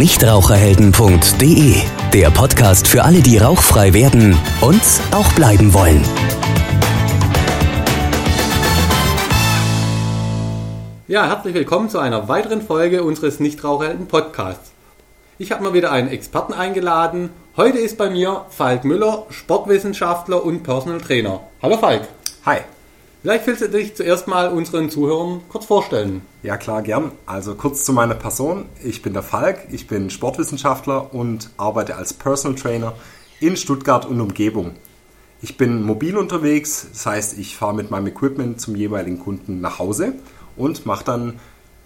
nichtraucherhelden.de. Der Podcast für alle, die rauchfrei werden und auch bleiben wollen. Ja, herzlich willkommen zu einer weiteren Folge unseres Nichtraucherhelden Podcasts. Ich habe mal wieder einen Experten eingeladen. Heute ist bei mir Falk Müller, Sportwissenschaftler und Personal Trainer. Hallo Falk. Hi. Vielleicht willst du dich zuerst mal unseren Zuhörern kurz vorstellen. Ja, klar, gern. Also kurz zu meiner Person. Ich bin der Falk, ich bin Sportwissenschaftler und arbeite als Personal Trainer in Stuttgart und Umgebung. Ich bin mobil unterwegs, das heißt, ich fahre mit meinem Equipment zum jeweiligen Kunden nach Hause und mache dann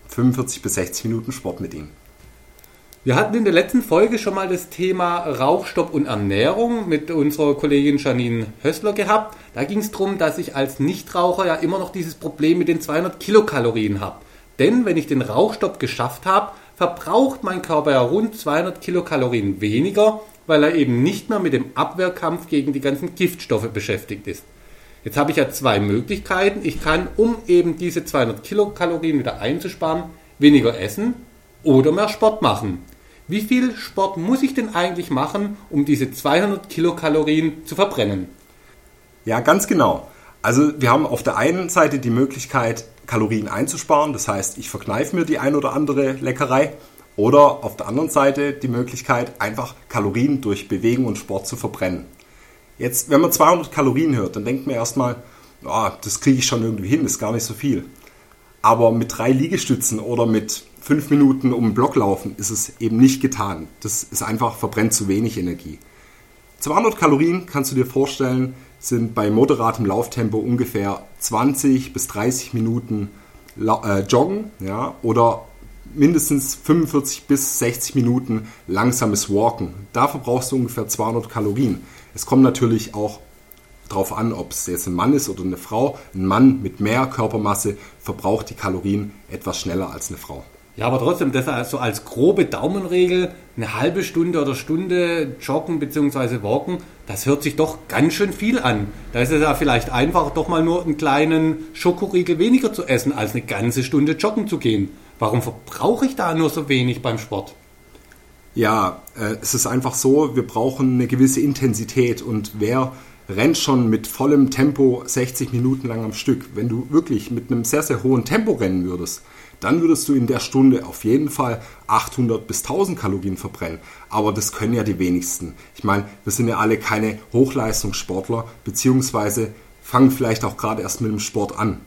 45 bis 60 Minuten Sport mit ihm. Wir hatten in der letzten Folge schon mal das Thema Rauchstopp und Ernährung mit unserer Kollegin Janine Hössler gehabt. Da ging es darum, dass ich als Nichtraucher ja immer noch dieses Problem mit den 200 Kilokalorien habe. Denn wenn ich den Rauchstopp geschafft habe, verbraucht mein Körper ja rund 200 Kilokalorien weniger, weil er eben nicht mehr mit dem Abwehrkampf gegen die ganzen Giftstoffe beschäftigt ist. Jetzt habe ich ja zwei Möglichkeiten. Ich kann, um eben diese 200 Kilokalorien wieder einzusparen, weniger essen oder mehr Sport machen. Wie viel Sport muss ich denn eigentlich machen, um diese 200 Kilokalorien zu verbrennen? Ja, ganz genau. Also wir haben auf der einen Seite die Möglichkeit, Kalorien einzusparen. Das heißt, ich verkneife mir die ein oder andere Leckerei. Oder auf der anderen Seite die Möglichkeit, einfach Kalorien durch Bewegung und Sport zu verbrennen. Jetzt, wenn man 200 Kalorien hört, dann denkt man erstmal, oh, das kriege ich schon irgendwie hin, ist gar nicht so viel. Aber mit drei Liegestützen oder mit fünf Minuten um den Block laufen ist es eben nicht getan. Das ist einfach, verbrennt zu wenig Energie. 200 Kalorien kannst du dir vorstellen, sind bei moderatem Lauftempo ungefähr 20 bis 30 Minuten äh, Joggen ja, oder mindestens 45 bis 60 Minuten langsames Walken. Dafür brauchst du ungefähr 200 Kalorien. Es kommt natürlich auch darauf an, ob es jetzt ein Mann ist oder eine Frau. Ein Mann mit mehr Körpermasse verbraucht die Kalorien etwas schneller als eine Frau. Ja, aber trotzdem, das also als grobe Daumenregel, eine halbe Stunde oder Stunde joggen bzw. walken, das hört sich doch ganz schön viel an. Da ist es ja vielleicht einfach, doch mal nur einen kleinen Schokoriegel weniger zu essen, als eine ganze Stunde joggen zu gehen. Warum verbrauche ich da nur so wenig beim Sport? Ja, äh, es ist einfach so, wir brauchen eine gewisse Intensität und wer rennt schon mit vollem Tempo 60 Minuten lang am Stück. Wenn du wirklich mit einem sehr, sehr hohen Tempo rennen würdest, dann würdest du in der Stunde auf jeden Fall 800 bis 1000 Kalorien verbrennen. Aber das können ja die wenigsten. Ich meine, wir sind ja alle keine Hochleistungssportler, beziehungsweise fangen vielleicht auch gerade erst mit dem Sport an.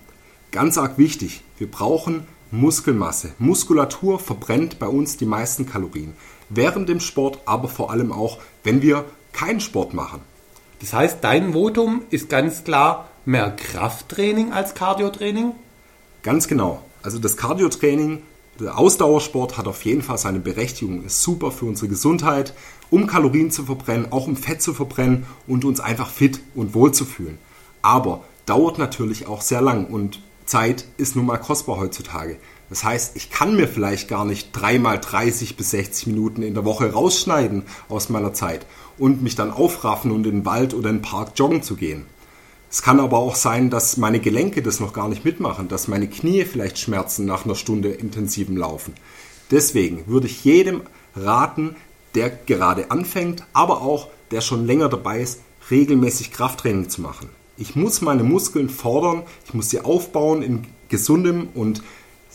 Ganz arg wichtig, wir brauchen Muskelmasse. Muskulatur verbrennt bei uns die meisten Kalorien. Während dem Sport, aber vor allem auch, wenn wir keinen Sport machen. Das heißt, dein Votum ist ganz klar mehr Krafttraining als Cardiotraining? Ganz genau. Also das Cardiotraining, der Ausdauersport hat auf jeden Fall seine Berechtigung, ist super für unsere Gesundheit, um Kalorien zu verbrennen, auch um Fett zu verbrennen und uns einfach fit und wohl zu fühlen. Aber dauert natürlich auch sehr lang und Zeit ist nun mal kostbar heutzutage. Das heißt, ich kann mir vielleicht gar nicht dreimal 30 bis 60 Minuten in der Woche rausschneiden aus meiner Zeit und mich dann aufraffen und in den Wald oder in den Park joggen zu gehen. Es kann aber auch sein, dass meine Gelenke das noch gar nicht mitmachen, dass meine Knie vielleicht schmerzen nach einer Stunde intensivem Laufen. Deswegen würde ich jedem raten, der gerade anfängt, aber auch der schon länger dabei ist, regelmäßig Krafttraining zu machen. Ich muss meine Muskeln fordern, ich muss sie aufbauen in gesundem und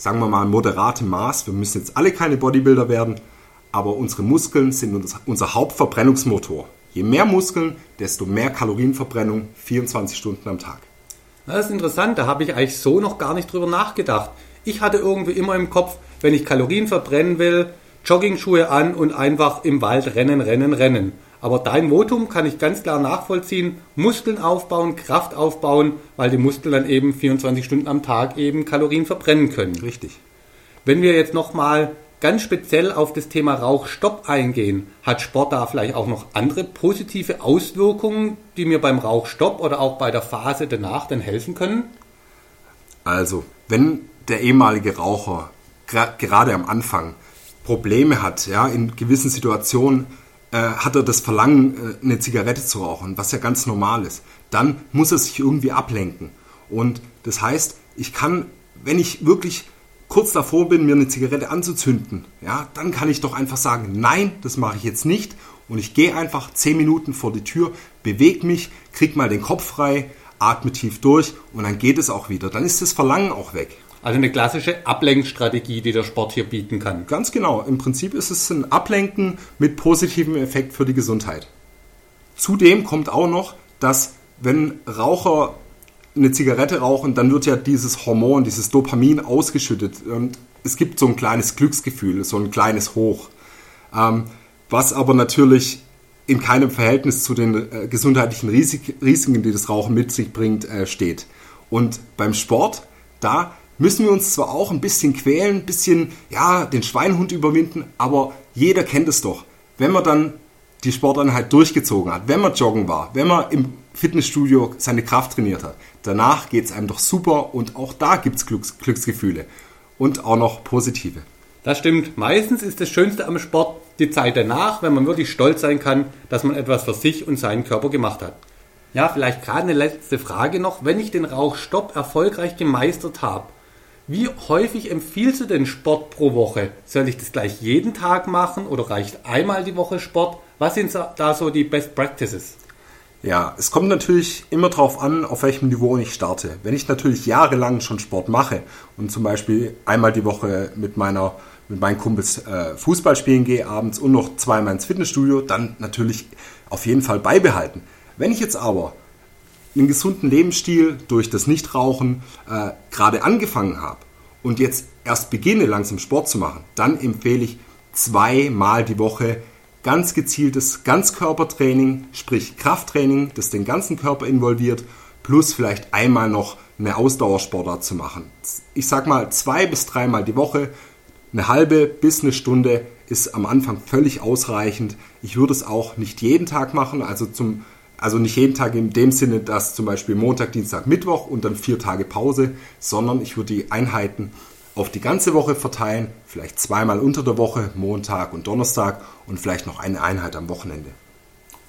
sagen wir mal moderatem Maß. Wir müssen jetzt alle keine Bodybuilder werden, aber unsere Muskeln sind unser Hauptverbrennungsmotor. Je mehr Muskeln, desto mehr Kalorienverbrennung 24 Stunden am Tag. Das ist interessant, da habe ich eigentlich so noch gar nicht drüber nachgedacht. Ich hatte irgendwie immer im Kopf, wenn ich Kalorien verbrennen will, Joggingschuhe an und einfach im Wald rennen, rennen, rennen. Aber dein Votum kann ich ganz klar nachvollziehen. Muskeln aufbauen, Kraft aufbauen, weil die Muskeln dann eben 24 Stunden am Tag eben Kalorien verbrennen können. Richtig. Wenn wir jetzt nochmal ganz speziell auf das Thema Rauchstopp eingehen, hat Sport da vielleicht auch noch andere positive Auswirkungen, die mir beim Rauchstopp oder auch bei der Phase danach dann helfen können? Also, wenn der ehemalige Raucher gerade am Anfang Probleme hat, ja, in gewissen Situationen äh, hat er das Verlangen, äh, eine Zigarette zu rauchen, was ja ganz normal ist, dann muss er sich irgendwie ablenken. Und das heißt, ich kann, wenn ich wirklich kurz davor bin, mir eine Zigarette anzuzünden, ja, dann kann ich doch einfach sagen, nein, das mache ich jetzt nicht und ich gehe einfach 10 Minuten vor die Tür, bewege mich, krieg mal den Kopf frei, atme tief durch und dann geht es auch wieder. Dann ist das Verlangen auch weg. Also eine klassische Ablenkstrategie, die der Sport hier bieten kann. Ganz genau. Im Prinzip ist es ein Ablenken mit positivem Effekt für die Gesundheit. Zudem kommt auch noch, dass wenn Raucher eine Zigarette rauchen, dann wird ja dieses Hormon, dieses Dopamin ausgeschüttet und es gibt so ein kleines Glücksgefühl, so ein kleines Hoch, ähm, was aber natürlich in keinem Verhältnis zu den äh, gesundheitlichen Risik Risiken, die das Rauchen mit sich bringt, äh, steht. Und beim Sport, da müssen wir uns zwar auch ein bisschen quälen, ein bisschen, ja, den Schweinhund überwinden, aber jeder kennt es doch. Wenn man dann die Sporteinheit durchgezogen hat, wenn man joggen war, wenn man im Fitnessstudio seine Kraft trainiert hat, danach geht es einem doch super und auch da gibt es Glücks Glücksgefühle und auch noch positive. Das stimmt. Meistens ist das Schönste am Sport die Zeit danach, wenn man wirklich stolz sein kann, dass man etwas für sich und seinen Körper gemacht hat. Ja, vielleicht gerade eine letzte Frage noch. Wenn ich den Rauchstopp erfolgreich gemeistert habe, wie häufig empfiehlst du den Sport pro Woche? Soll ich das gleich jeden Tag machen oder reicht einmal die Woche Sport? Was sind da so die Best Practices? Ja, es kommt natürlich immer darauf an, auf welchem Niveau ich starte. Wenn ich natürlich jahrelang schon Sport mache und zum Beispiel einmal die Woche mit meiner mit meinen Kumpels äh, Fußball spielen gehe abends und noch zweimal ins Fitnessstudio, dann natürlich auf jeden Fall beibehalten. Wenn ich jetzt aber einen gesunden Lebensstil durch das Nichtrauchen äh, gerade angefangen habe und jetzt erst beginne langsam Sport zu machen, dann empfehle ich zweimal die Woche ganz gezieltes Ganzkörpertraining, sprich Krafttraining, das den ganzen Körper involviert, plus vielleicht einmal noch eine Ausdauersportart zu machen. Ich sag mal zwei bis dreimal die Woche, eine halbe bis eine Stunde ist am Anfang völlig ausreichend. Ich würde es auch nicht jeden Tag machen, also zum also nicht jeden Tag in dem Sinne, dass zum Beispiel Montag, Dienstag, Mittwoch und dann vier Tage Pause, sondern ich würde die Einheiten auf die ganze Woche verteilen, vielleicht zweimal unter der Woche, Montag und Donnerstag und vielleicht noch eine Einheit am Wochenende.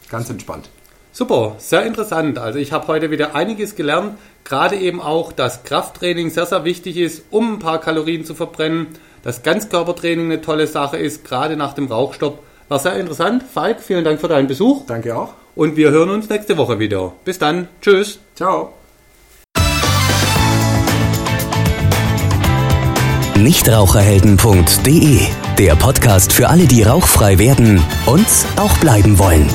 Ganz entspannt. Super, sehr interessant. Also ich habe heute wieder einiges gelernt, gerade eben auch, dass Krafttraining sehr, sehr wichtig ist, um ein paar Kalorien zu verbrennen, dass Ganzkörpertraining eine tolle Sache ist, gerade nach dem Rauchstopp. War sehr interessant. Falk, vielen Dank für deinen Besuch. Danke auch. Und wir hören uns nächste Woche wieder. Bis dann. Tschüss. Ciao. Nichtraucherhelden.de Der Podcast für alle, die rauchfrei werden und auch bleiben wollen.